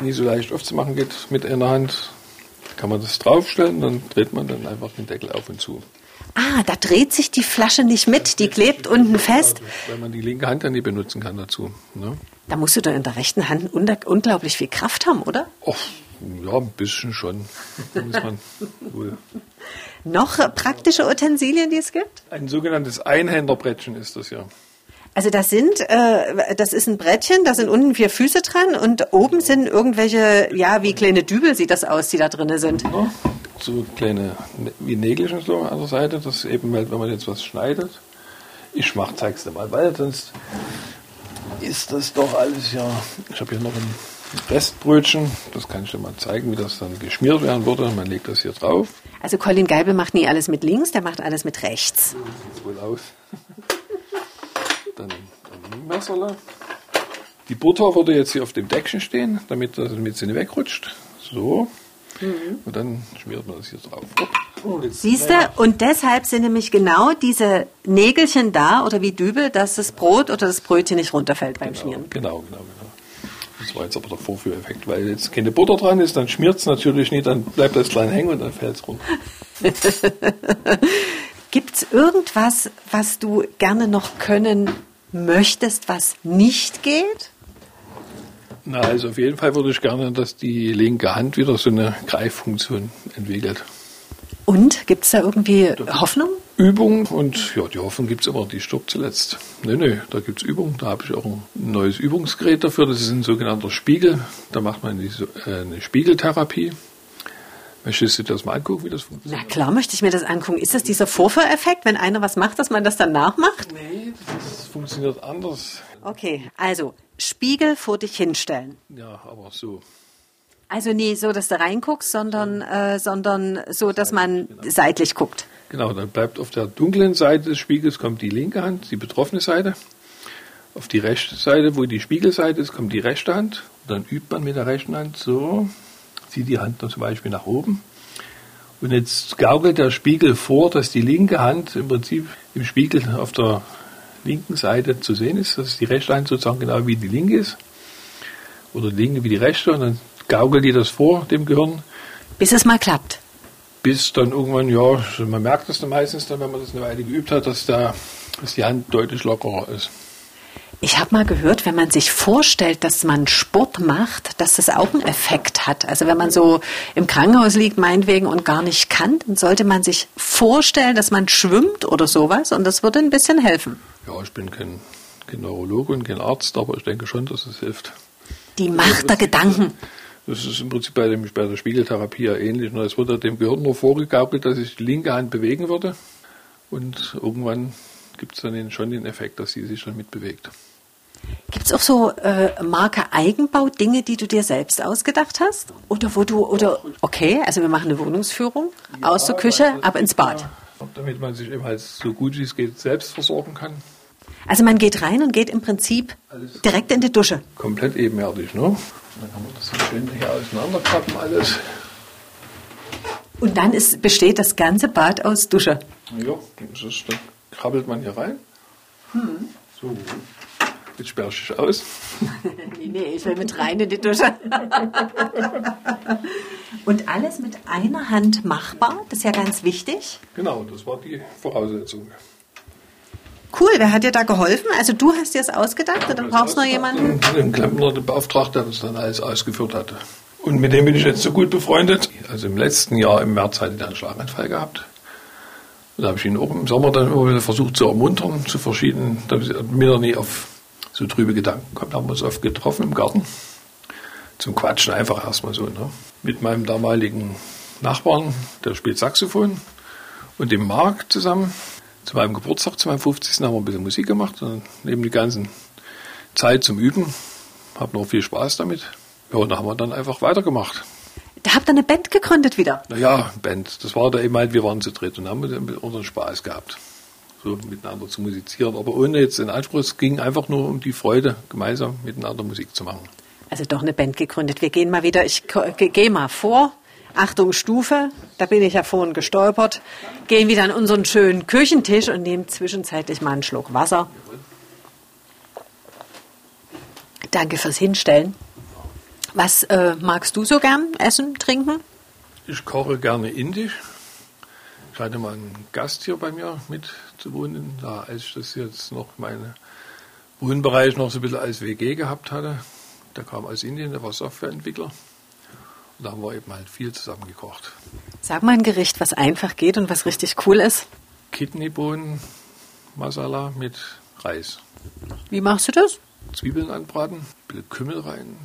nicht so leicht aufzumachen geht mit einer Hand, kann man das draufstellen, dann dreht man dann einfach den Deckel auf und zu. Ah, da dreht sich die Flasche nicht mit, die klebt unten fest. Weil man die linke Hand dann nicht benutzen kann dazu. Ne? Da musst du doch in der rechten Hand unglaublich viel Kraft haben, oder? Och, ja, ein bisschen schon. Noch praktische Utensilien, die es gibt? Ein sogenanntes Einhänderbrettchen ist das ja. Also das sind, äh, das ist ein Brettchen, da sind unten vier Füße dran und oben sind irgendwelche, ja, wie kleine Dübel sieht das aus, die da drinnen sind. Ja, so kleine, wie Nägelchen so an der Seite, das eben halt, wenn man jetzt was schneidet. Ich mach, zeig's dir mal, weil sonst ist das doch alles ja, ich habe hier noch ein Restbrötchen, das kann ich dir mal zeigen, wie das dann geschmiert werden würde. Man legt das hier drauf. Also Colin Geibel macht nie alles mit links, der macht alles mit rechts. So sieht wohl aus Messerle. Die Butter würde jetzt hier auf dem Deckchen stehen, damit, damit sie nicht wegrutscht. So. Mhm. Und dann schmiert man das hier drauf. Oh, Siehst du? Und deshalb sind nämlich genau diese Nägelchen da oder wie Dübel, dass das Brot oder das Brötchen nicht runterfällt beim genau, Schmieren. Genau, genau, genau. Das war jetzt aber der Vorführeffekt, weil jetzt keine Butter dran ist, dann schmiert es natürlich nicht, dann bleibt das klein hängen und dann fällt es runter. Gibt es irgendwas, was du gerne noch können möchtest, was nicht geht? Na, also auf jeden Fall würde ich gerne, dass die linke Hand wieder so eine Greiffunktion entwickelt. Und gibt es da irgendwie Hoffnung? Übung und ja, die Hoffnung gibt es immer, die stirbt zuletzt. Nö, nö, da gibt es Übung. Da habe ich auch ein neues Übungsgerät dafür. Das ist ein sogenannter Spiegel. Da macht man diese, äh, eine Spiegeltherapie. Möchtest du dir das mal angucken, wie das funktioniert? Na klar möchte ich mir das angucken. Ist das dieser Vorführeffekt, wenn einer was macht, dass man das dann nachmacht? Nee, das funktioniert anders. Okay, also Spiegel vor dich hinstellen. Ja, aber so. Also nie so, dass du reinguckst, sondern, äh, sondern so, dass man genau. seitlich guckt. Genau, dann bleibt auf der dunklen Seite des Spiegels kommt die linke Hand, die betroffene Seite. Auf die rechte Seite, wo die Spiegelseite ist, kommt die rechte Hand. Und dann übt man mit der rechten Hand so zieht die Hand zum Beispiel nach oben. Und jetzt gaukelt der Spiegel vor, dass die linke Hand im Prinzip im Spiegel auf der linken Seite zu sehen ist, dass die rechte Hand sozusagen genau wie die linke ist. Oder die linke wie die rechte. Und dann gaukelt die das vor dem Gehirn. Bis es mal klappt. Bis dann irgendwann, ja, man merkt das dann meistens dann, wenn man das eine Weile geübt hat, dass, da, dass die Hand deutlich lockerer ist. Ich habe mal gehört, wenn man sich vorstellt, dass man Sport macht, dass das auch einen Effekt hat. Also wenn man so im Krankenhaus liegt, meinetwegen, und gar nicht kann, dann sollte man sich vorstellen, dass man schwimmt oder sowas und das würde ein bisschen helfen. Ja, ich bin kein, kein Neurologe und kein Arzt, aber ich denke schon, dass es hilft. Die Macht der Gedanken. Das ist im Prinzip bei, dem, bei der Spiegeltherapie ja ähnlich. Es wurde dem Gehirn nur vorgegaukelt, dass ich die linke Hand bewegen würde. Und irgendwann gibt es dann schon den Effekt, dass sie sich dann mitbewegt. Gibt es auch so äh, Marke Eigenbau Dinge, die du dir selbst ausgedacht hast? Oder wo du, oder, okay, also wir machen eine Wohnungsführung aus der Küche ab ins Bad. Damit man sich eben halt so gut wie es geht selbst versorgen kann. Also man geht rein und geht im Prinzip Alles. direkt in die Dusche. Komplett ebenerdig, ne? Und dann kann man das so schön hier auseinanderklappen alles. Und dann ist, besteht das ganze Bad aus Dusche. Ja, das ist, dann krabbelt man hier rein. So, jetzt sperre ich dich aus. nee, nee, ich will mit rein in die Dusche. und alles mit einer Hand machbar, das ist ja ganz wichtig. Genau, das war die Voraussetzung. Cool, wer hat dir da geholfen? Also du hast dir das ausgedacht oder brauchst du noch jemanden? Den Klempner, den Beauftragten, der das dann alles ausgeführt hatte. Und mit dem bin ich jetzt so gut befreundet. Also im letzten Jahr, im März, hatte er einen Schlaganfall gehabt. Da habe ich ihn auch im Sommer dann immer wieder versucht zu ermuntern, zu verschiedenen, damit er nie auf so trübe Gedanken kommt. Da haben wir uns oft getroffen im Garten. Zum Quatschen einfach erstmal so. Ne? Mit meinem damaligen Nachbarn, der spielt Saxophon, und dem Marc zusammen. Zu meinem Geburtstag, zu meinem 50. haben wir ein bisschen Musik gemacht. Und neben die ganzen Zeit zum Üben. Hab noch viel Spaß damit. Ja, und da haben wir dann einfach weitergemacht. Da habt ihr eine Band gegründet wieder. Naja, Band. Das war da eben halt, wir waren zu dritt und haben unseren Spaß gehabt. So miteinander zu musizieren. Aber ohne jetzt den Anspruch, es ging einfach nur um die Freude, gemeinsam miteinander Musik zu machen. Also doch eine Band gegründet. Wir gehen mal wieder, ich gehe mal vor. Achtung, Stufe, da bin ich ja vorhin gestolpert. Gehen wieder an unseren schönen Küchentisch und nehmen zwischenzeitlich mal einen Schluck Wasser. Danke fürs Hinstellen. Was äh, magst du so gern essen, trinken? Ich koche gerne indisch. Ich hatte mal einen Gast hier bei mir mit zu wohnen, da als ich das jetzt noch meinen Wohnbereich noch so ein bisschen als WG gehabt hatte. Der kam aus Indien, der war Softwareentwickler. Und da haben wir eben halt viel zusammen gekocht. Sag mal ein Gericht, was einfach geht und was richtig cool ist. Kidneybohnen, Masala mit Reis. Wie machst du das? Zwiebeln anbraten, ein bisschen Kümmel rein.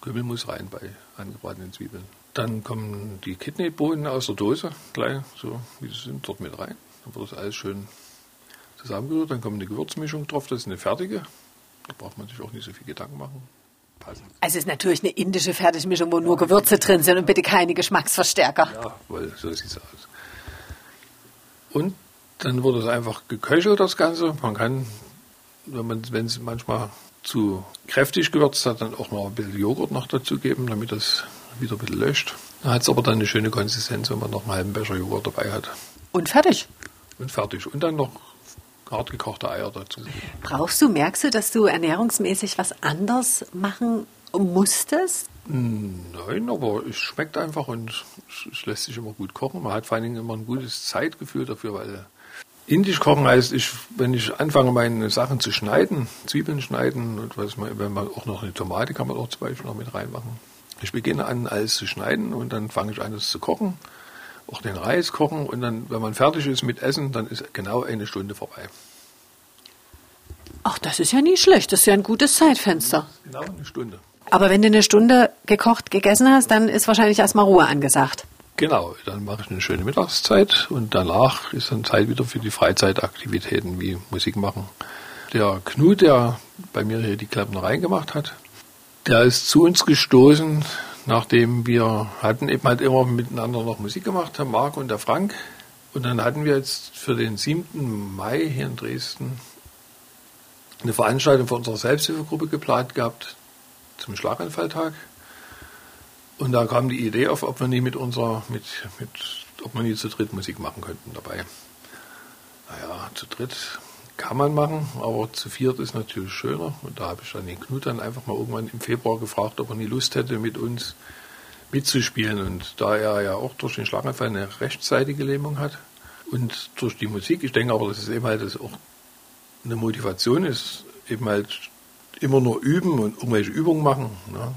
Kümmel muss rein bei angebratenen Zwiebeln. Dann kommen die Kidneybohnen aus der Dose, gleich so wie sie sind, dort mit rein. Dann wird das alles schön zusammengerührt. Dann kommt eine Gewürzmischung drauf, das ist eine fertige. Da braucht man sich auch nicht so viel Gedanken machen. Passend. Also es ist natürlich eine indische Fertigmischung, wo nur Gewürze drin sind und bitte keine Geschmacksverstärker. Ja, weil so sieht es aus. Und dann wird es einfach geköchelt, das Ganze. Man kann, wenn man, wenn es manchmal zu kräftig gewürzt hat, dann auch noch ein bisschen Joghurt noch dazu geben, damit das wieder ein bisschen löscht. Dann hat es aber dann eine schöne Konsistenz, wenn man noch einen halben Becher Joghurt dabei hat. Und fertig. Und fertig. Und dann noch hart gekochte Eier dazu. Brauchst du, merkst du, dass du ernährungsmäßig was anders machen musstest? Nein, aber es schmeckt einfach und es lässt sich immer gut kochen. Man hat vor allen Dingen immer ein gutes Zeitgefühl dafür, weil Indisch kochen heißt, ich, wenn ich anfange, meine Sachen zu schneiden, Zwiebeln schneiden und was man, wenn man auch noch eine Tomate kann man auch zum Beispiel noch mit reinmachen. Ich beginne an, alles zu schneiden und dann fange ich an, das zu kochen, auch den Reis kochen und dann, wenn man fertig ist mit Essen, dann ist genau eine Stunde vorbei. Ach, das ist ja nicht schlecht. Das ist ja ein gutes Zeitfenster. Genau eine Stunde. Aber wenn du eine Stunde gekocht, gegessen hast, dann ist wahrscheinlich erstmal Ruhe angesagt. Genau, dann mache ich eine schöne Mittagszeit und danach ist dann Zeit wieder für die Freizeitaktivitäten wie Musik machen. Der Knut, der bei mir hier die Klempnereien gemacht hat, der ist zu uns gestoßen, nachdem wir hatten eben halt immer miteinander noch Musik gemacht, der Marc und der Frank. Und dann hatten wir jetzt für den 7. Mai hier in Dresden eine Veranstaltung für unsere Selbsthilfegruppe geplant gehabt zum Schlaganfalltag. Und da kam die Idee auf, ob wir nie mit unserer, mit, mit, ob wir nie zu dritt Musik machen könnten dabei. Naja, zu dritt kann man machen, aber zu viert ist natürlich schöner. Und da habe ich dann den Knut dann einfach mal irgendwann im Februar gefragt, ob er nie Lust hätte, mit uns mitzuspielen. Und da er ja auch durch den Schlaganfall eine rechtsseitige Lähmung hat und durch die Musik, ich denke aber, dass es eben halt das auch eine Motivation ist, eben halt immer nur üben und irgendwelche Übungen machen. Ne?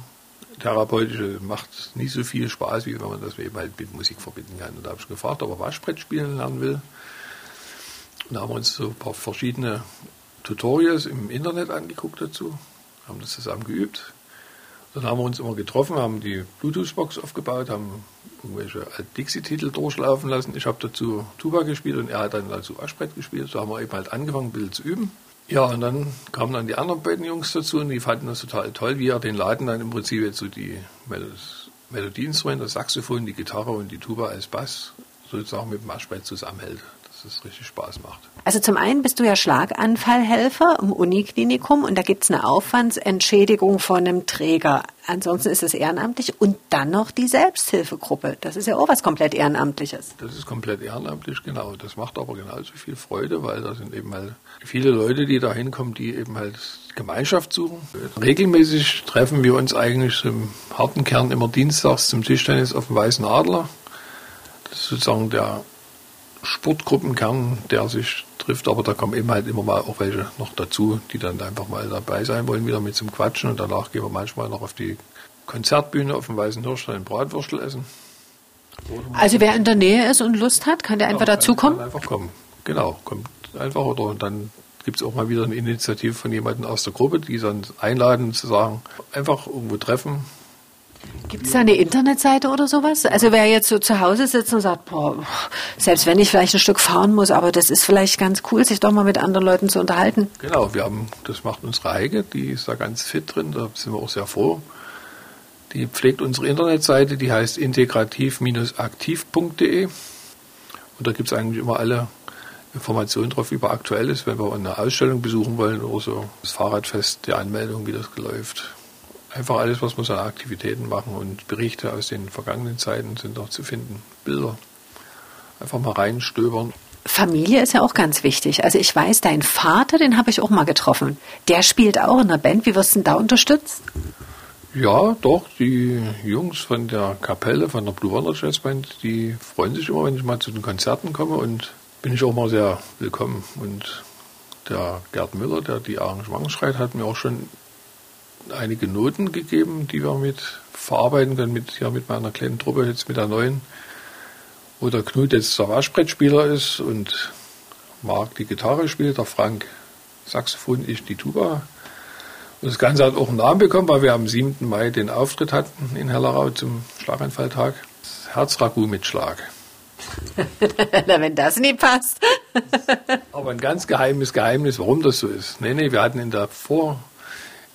Therapeutische macht nicht so viel Spaß, wie wenn man das eben halt mit Musik verbinden kann. Und da habe ich gefragt, ob er Waschbrett spielen lernen will. Und da haben wir uns so ein paar verschiedene Tutorials im Internet angeguckt dazu, haben das zusammen geübt. Dann haben wir uns immer getroffen, haben die Bluetooth-Box aufgebaut, haben irgendwelche Dixie-Titel durchlaufen lassen. Ich habe dazu Tuba gespielt und er hat dann dazu Waschbrett gespielt. So haben wir eben halt angefangen, ein bisschen zu üben. Ja, und dann kamen dann die anderen beiden Jungs dazu und die fanden das total toll, wie er den Laden dann im Prinzip jetzt so die Melodieinstrumente, das Saxophon, die Gitarre und die Tuba als Bass sozusagen mit dem Aschbrett zusammenhält dass es richtig Spaß macht. Also zum einen bist du ja Schlaganfallhelfer im Uniklinikum und da gibt es eine Aufwandsentschädigung von einem Träger. Ansonsten ist es ehrenamtlich und dann noch die Selbsthilfegruppe. Das ist ja auch was komplett Ehrenamtliches. Das ist komplett ehrenamtlich, genau. Das macht aber genauso viel Freude, weil da sind eben halt viele Leute, die da hinkommen, die eben halt Gemeinschaft suchen. Regelmäßig treffen wir uns eigentlich im harten Kern immer dienstags zum Tischtennis auf dem Weißen Adler. Das ist sozusagen der Sportgruppenkern, der sich trifft, aber da kommen eben halt immer mal auch welche noch dazu, die dann einfach mal dabei sein wollen, wieder mit zum Quatschen und danach gehen wir manchmal noch auf die Konzertbühne auf dem Weißen Hirsch einen Bratwürstel essen. Also wer in der Nähe ist und Lust hat, kann der einfach ja, dazukommen? Einfach kommen, genau, kommt einfach oder dann gibt es auch mal wieder eine Initiative von jemandem aus der Gruppe, die dann einladen zu sagen, einfach irgendwo treffen, Gibt es da eine Internetseite oder sowas? Also wer jetzt so zu Hause sitzt und sagt, boah, selbst wenn ich vielleicht ein Stück fahren muss, aber das ist vielleicht ganz cool, sich doch mal mit anderen Leuten zu unterhalten. Genau, wir haben, das macht unsere Heike, die ist da ganz fit drin, da sind wir auch sehr froh. Die pflegt unsere Internetseite, die heißt integrativ-aktiv.de und da gibt es eigentlich immer alle Informationen drauf über Aktuelles, wenn wir eine Ausstellung besuchen wollen oder so, das Fahrradfest, die Anmeldung, wie das läuft einfach alles, was wir so an Aktivitäten machen und Berichte aus den vergangenen Zeiten sind noch zu finden. Bilder. Einfach mal reinstöbern. Familie ist ja auch ganz wichtig. Also ich weiß, dein Vater, den habe ich auch mal getroffen. Der spielt auch in der Band. Wie wirst du denn da unterstützt? Ja, doch. Die Jungs von der Kapelle, von der Blue Wonder Jazz Band, die freuen sich immer, wenn ich mal zu den Konzerten komme und bin ich auch mal sehr willkommen. Und der Gerd Müller, der die Arrangements schreibt, hat mir auch schon einige Noten gegeben, die wir mit verarbeiten können, mit, hier mit meiner kleinen Truppe, jetzt mit der neuen, wo der Knut jetzt der Waschbrettspieler ist und Marc die Gitarre spielt, der Frank Saxophon, ich die Tuba. Und das Ganze hat auch einen Namen bekommen, weil wir am 7. Mai den Auftritt hatten in Hellerau zum Schlaganfalltag. Herzragout mit Schlag. Na, wenn das nie passt. Aber ein ganz geheimes Geheimnis, warum das so ist. Nee, nee, wir hatten in der Vor-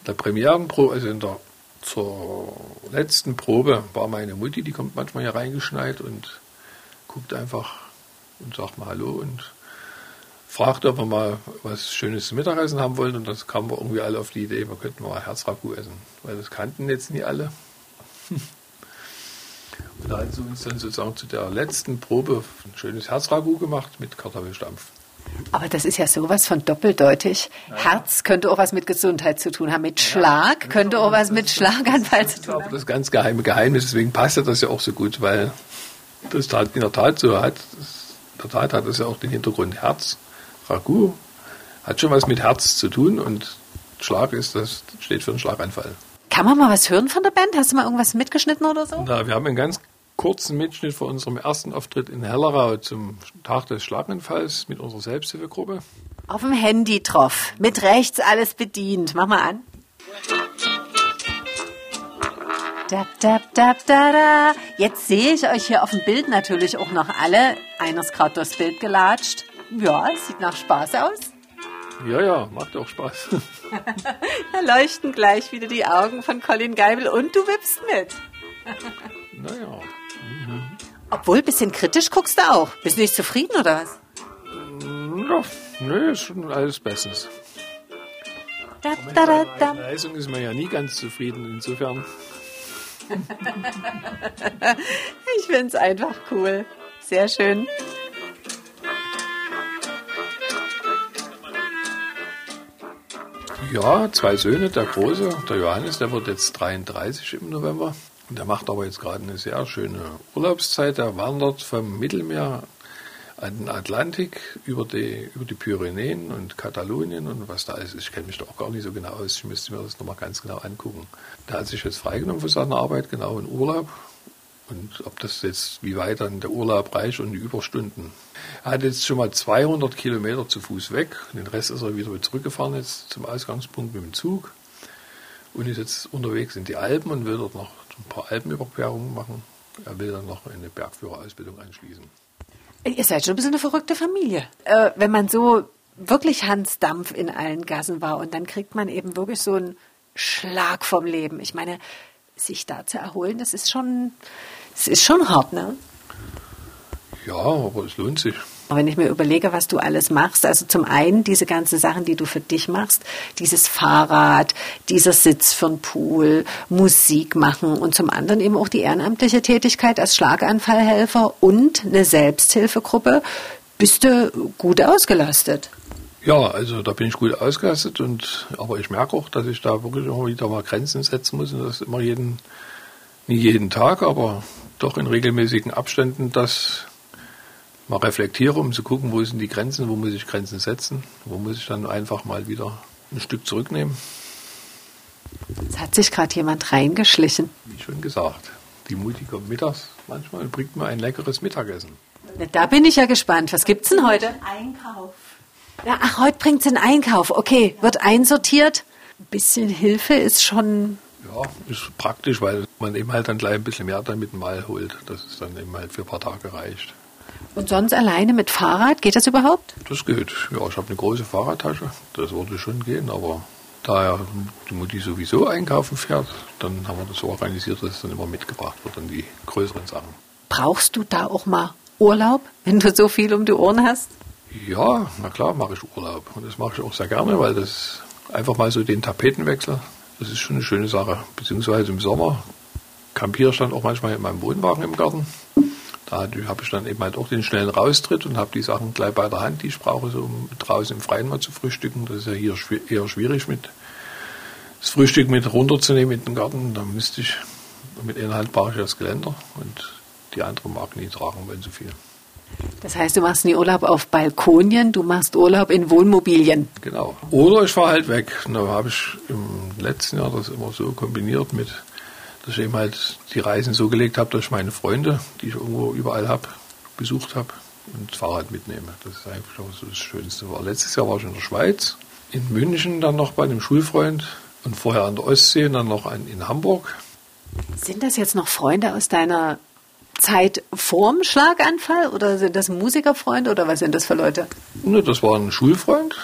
der Premierenprobe, also in der zur letzten Probe war meine Mutti, die kommt manchmal hier reingeschneit und guckt einfach und sagt mal Hallo und fragt, ob wir mal was Schönes zum Mittagessen haben wollen. Und das kamen wir irgendwie alle auf die Idee, wir könnten mal Herzragout essen, weil das kannten jetzt nie alle. Und da hat sie uns dann sozusagen zu der letzten Probe ein schönes Herzragout gemacht mit Kartoffelstampf. Aber das ist ja sowas von doppeldeutig. Ja. Herz könnte auch was mit Gesundheit zu tun haben. Mit Schlag ja, könnte auch was mit Schlaganfall zu tun haben. Das ist ganz geheime Geheimnis. Deswegen passt das ja auch so gut, weil das in der Tat so hat. In der Tat hat das ja auch den Hintergrund Herz. Ragu hat schon was mit Herz zu tun und Schlag ist, das steht für einen Schlaganfall. Kann man mal was hören von der Band? Hast du mal irgendwas mitgeschnitten oder so? Na, wir haben einen ganz kurzen Mitschnitt von unserem ersten Auftritt in Hellerau zum Tag des Schlaganfalls mit unserer Selbsthilfegruppe. Auf dem Handy drauf, mit rechts alles bedient. Mach mal an. Da, da, da, da, da. Jetzt sehe ich euch hier auf dem Bild natürlich auch noch alle. Einer ist gerade durchs Bild gelatscht. Ja, sieht nach Spaß aus. Ja, ja, macht auch Spaß. da leuchten gleich wieder die Augen von Colin Geibel und du wippst mit. naja. Obwohl, ein bisschen kritisch guckst du auch. Bist du nicht zufrieden oder was? Ja, nö, ist schon alles bestens. Da, da, da, da. Mit Leistung ist man ja nie ganz zufrieden, insofern. ich finde es einfach cool. Sehr schön. Ja, zwei Söhne, der Große, der Johannes, der wird jetzt 33 im November. Der macht aber jetzt gerade eine sehr schöne Urlaubszeit. Er wandert vom Mittelmeer an den Atlantik über die, über die Pyrenäen und Katalonien und was da ist. Ich kenne mich da auch gar nicht so genau aus. Ich müsste mir das nochmal ganz genau angucken. Der hat sich jetzt freigenommen für seine Arbeit, genau in Urlaub. Und ob das jetzt, wie weit dann der Urlaub reicht und die Überstunden. Er hat jetzt schon mal 200 Kilometer zu Fuß weg. Den Rest ist er wieder zurückgefahren jetzt zum Ausgangspunkt mit dem Zug. Und ist jetzt unterwegs in die Alpen und will dort noch ein paar Alpenüberquerungen machen. Er will dann noch eine Bergführerausbildung anschließen. Ihr seid schon ein bisschen eine verrückte Familie. Äh, wenn man so wirklich Hans Dampf in allen Gassen war und dann kriegt man eben wirklich so einen Schlag vom Leben. Ich meine, sich da zu erholen, das ist schon, das ist schon hart, ne? Ja, aber es lohnt sich. Wenn ich mir überlege, was du alles machst, also zum einen diese ganzen Sachen, die du für dich machst, dieses Fahrrad, dieser Sitz für den Pool, Musik machen und zum anderen eben auch die ehrenamtliche Tätigkeit als Schlaganfallhelfer und eine Selbsthilfegruppe, bist du gut ausgelastet. Ja, also da bin ich gut ausgelastet und aber ich merke auch, dass ich da wirklich immer wieder mal Grenzen setzen muss und das immer jeden, nie jeden Tag, aber doch in regelmäßigen Abständen das mal reflektiere, um zu gucken, wo sind die Grenzen, wo muss ich Grenzen setzen, wo muss ich dann einfach mal wieder ein Stück zurücknehmen. Jetzt hat sich gerade jemand reingeschlichen. Wie schon gesagt, die Mutti kommt mittags manchmal und bringt mir ein leckeres Mittagessen. Da bin ich ja gespannt. Was gibt's denn heute? Einkauf. Ja, ach, heute bringt es einen Einkauf. Okay, wird einsortiert. Ein bisschen Hilfe ist schon. Ja, ist praktisch, weil man eben halt dann gleich ein bisschen mehr damit mal holt, dass es dann eben halt für ein paar Tage reicht. Und sonst alleine mit Fahrrad, geht das überhaupt? Das geht. Ja, ich habe eine große Fahrradtasche, das würde schon gehen, aber da ja die Mutti sowieso einkaufen fährt, dann haben wir das so organisiert, dass es dann immer mitgebracht wird an die größeren Sachen. Brauchst du da auch mal Urlaub, wenn du so viel um die Ohren hast? Ja, na klar mache ich Urlaub. Und das mache ich auch sehr gerne, weil das einfach mal so den Tapetenwechsel, das ist schon eine schöne Sache. Beziehungsweise im Sommer campiere ich dann auch manchmal in meinem Wohnwagen im Garten. Da habe ich dann eben halt auch den schnellen Raustritt und habe die Sachen gleich bei der Hand, die ich brauche, so um draußen im Freien mal zu frühstücken. Das ist ja hier eher schwierig mit das Frühstück mit runterzunehmen in den Garten. Da müsste ich mit einer Hand brauche ich das Geländer und die andere mag nie tragen wollen so viel. Das heißt, du machst nie Urlaub auf Balkonien, du machst Urlaub in Wohnmobilien. Genau. Oder ich fahre halt weg. Da habe ich im letzten Jahr das immer so kombiniert mit, dass ich eben halt die Reisen so gelegt habe, dass ich meine Freunde, die ich irgendwo überall habe, besucht habe und das Fahrrad mitnehme. Das ist eigentlich auch so das Schönste. War. Letztes Jahr war ich in der Schweiz, in München dann noch bei einem Schulfreund und vorher an der Ostsee und dann noch in Hamburg. Sind das jetzt noch Freunde aus deiner Zeit vorm Schlaganfall oder sind das Musikerfreunde oder was sind das für Leute? Ne, das war ein Schulfreund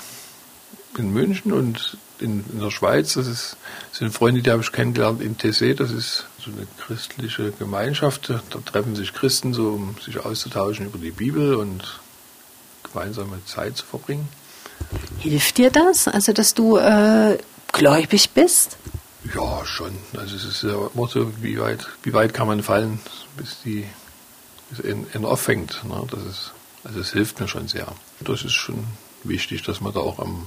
in München und in, in der Schweiz. Das ist, sind Freunde, die habe ich kennengelernt in Tessé. Das ist so eine christliche Gemeinschaft. Da treffen sich Christen, so, um sich auszutauschen über die Bibel und gemeinsame Zeit zu verbringen. Hilft dir das, also dass du äh, gläubig bist? Ja, schon. Also es ist ja immer so, wie weit, wie weit kann man fallen, bis die bis in, in auffängt. Ne? Das ist, also es hilft mir schon sehr. Das ist schon wichtig, dass man da auch am,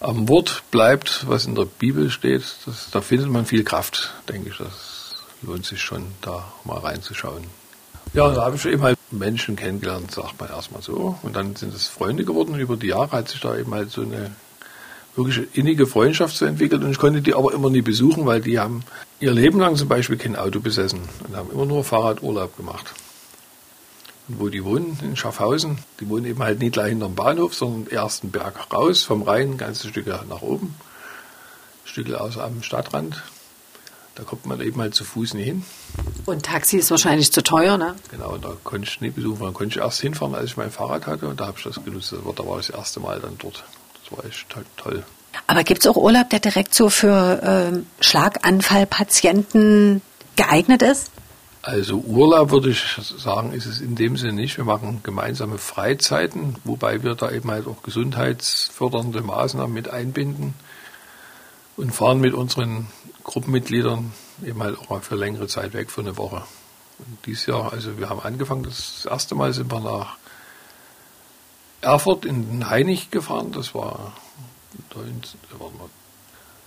am Wort bleibt, was in der Bibel steht. Das, da findet man viel Kraft, denke ich. Das lohnt sich schon, da mal reinzuschauen. Ja, da habe ich eben halt Menschen kennengelernt, sagt man erstmal so. Und dann sind es Freunde geworden. Über die Jahre hat sich da eben halt so eine wirklich innige Freundschaft zu entwickeln. Und ich konnte die aber immer nie besuchen, weil die haben ihr Leben lang zum Beispiel kein Auto besessen und haben immer nur Fahrradurlaub gemacht. Wo die wohnen, in Schaffhausen, die wohnen eben halt nicht gleich hinterm Bahnhof, sondern erst einen Berg raus, vom Rhein, ganze Stücke nach oben, Stücke aus am Stadtrand. Da kommt man eben halt zu Fuß nicht hin. Und Taxi ist wahrscheinlich zu teuer, ne? Genau, da konnte ich nicht besuchen. Da konnte ich erst hinfahren, als ich mein Fahrrad hatte. Und da habe ich das genutzt. Da war ich das erste Mal dann dort war echt toll. Aber gibt es auch Urlaub, der direkt so für ähm, Schlaganfallpatienten geeignet ist? Also Urlaub würde ich sagen, ist es in dem Sinne nicht. Wir machen gemeinsame Freizeiten, wobei wir da eben halt auch gesundheitsfördernde Maßnahmen mit einbinden und fahren mit unseren Gruppenmitgliedern eben halt auch mal für längere Zeit weg für eine Woche. Und dieses Jahr, also wir haben angefangen, das erste Mal sind wir nach Erfurt in Heinig gefahren. Das war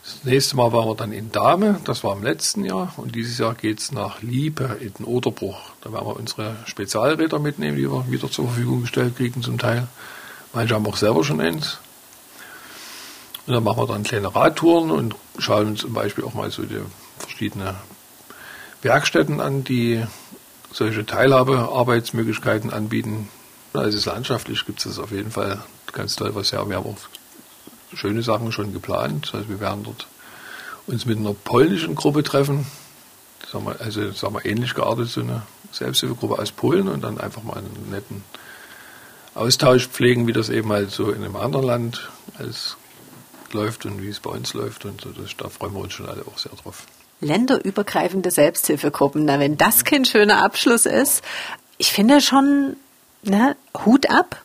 das nächste Mal waren wir dann in Dahme, das war im letzten Jahr. Und dieses Jahr geht es nach Liebe in den Oderbruch. Da werden wir unsere Spezialräder mitnehmen, die wir wieder zur Verfügung gestellt kriegen zum Teil. Manche haben auch selber schon eins. Und dann machen wir dann kleine Radtouren und schauen uns zum Beispiel auch mal so die verschiedenen Werkstätten an, die solche Teilhabearbeitsmöglichkeiten anbieten. Also landschaftlich gibt es das auf jeden Fall ganz toll was ja. Wir haben auch schöne Sachen schon geplant. Also wir werden dort uns mit einer polnischen Gruppe treffen. Sagen wir, also sagen wir ähnlich geartet, so eine Selbsthilfegruppe aus Polen und dann einfach mal einen netten Austausch pflegen, wie das eben halt so in einem anderen Land alles läuft und wie es bei uns läuft. Und so, das, da freuen wir uns schon alle auch sehr drauf. Länderübergreifende Selbsthilfegruppen, na, wenn das kein schöner Abschluss ist, ich finde schon, ne, Hut ab.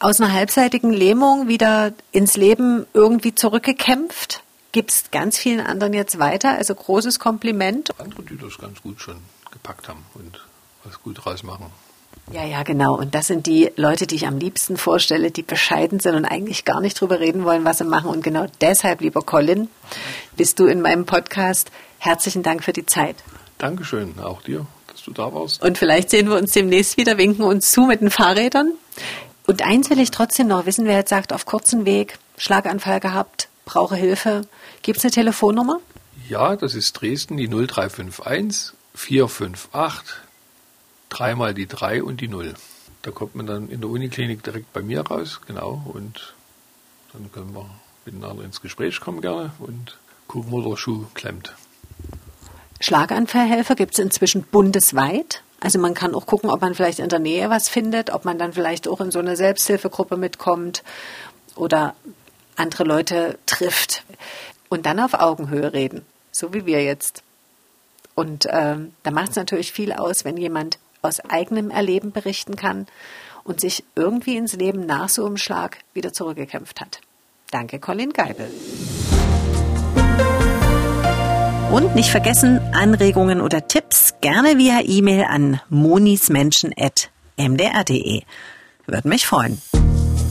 Aus einer halbseitigen Lähmung wieder ins Leben irgendwie zurückgekämpft. Gibt es ganz vielen anderen jetzt weiter. Also großes Kompliment. Andere, die das ganz gut schon gepackt haben und was gut draus machen. Ja, ja, genau. Und das sind die Leute, die ich am liebsten vorstelle, die bescheiden sind und eigentlich gar nicht drüber reden wollen, was sie machen. Und genau deshalb, lieber Colin, bist du in meinem Podcast. Herzlichen Dank für die Zeit. Dankeschön, auch dir, dass du da warst. Und vielleicht sehen wir uns demnächst wieder, winken uns zu mit den Fahrrädern. Und eins will ich trotzdem noch wissen, wer jetzt sagt, auf kurzen Weg, Schlaganfall gehabt, brauche Hilfe. Gibt es eine Telefonnummer? Ja, das ist Dresden, die 0351 458 dreimal die 3 und die 0. Da kommt man dann in der Uniklinik direkt bei mir raus, genau, und dann können wir miteinander ins Gespräch kommen gerne und gucken, wo der Schuh klemmt. Schlaganfallhelfer gibt es inzwischen bundesweit. Also man kann auch gucken, ob man vielleicht in der Nähe was findet, ob man dann vielleicht auch in so eine Selbsthilfegruppe mitkommt oder andere Leute trifft und dann auf Augenhöhe reden, so wie wir jetzt. Und ähm, da macht es natürlich viel aus, wenn jemand aus eigenem Erleben berichten kann und sich irgendwie ins Leben nach so einem Schlag wieder zurückgekämpft hat. Danke, Colin Geibel. Und nicht vergessen, Anregungen oder Tipps gerne via E-Mail an monismenschen.mdr.de. Würde mich freuen.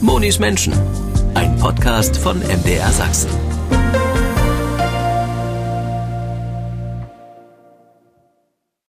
Monis Menschen, ein Podcast von MDR Sachsen.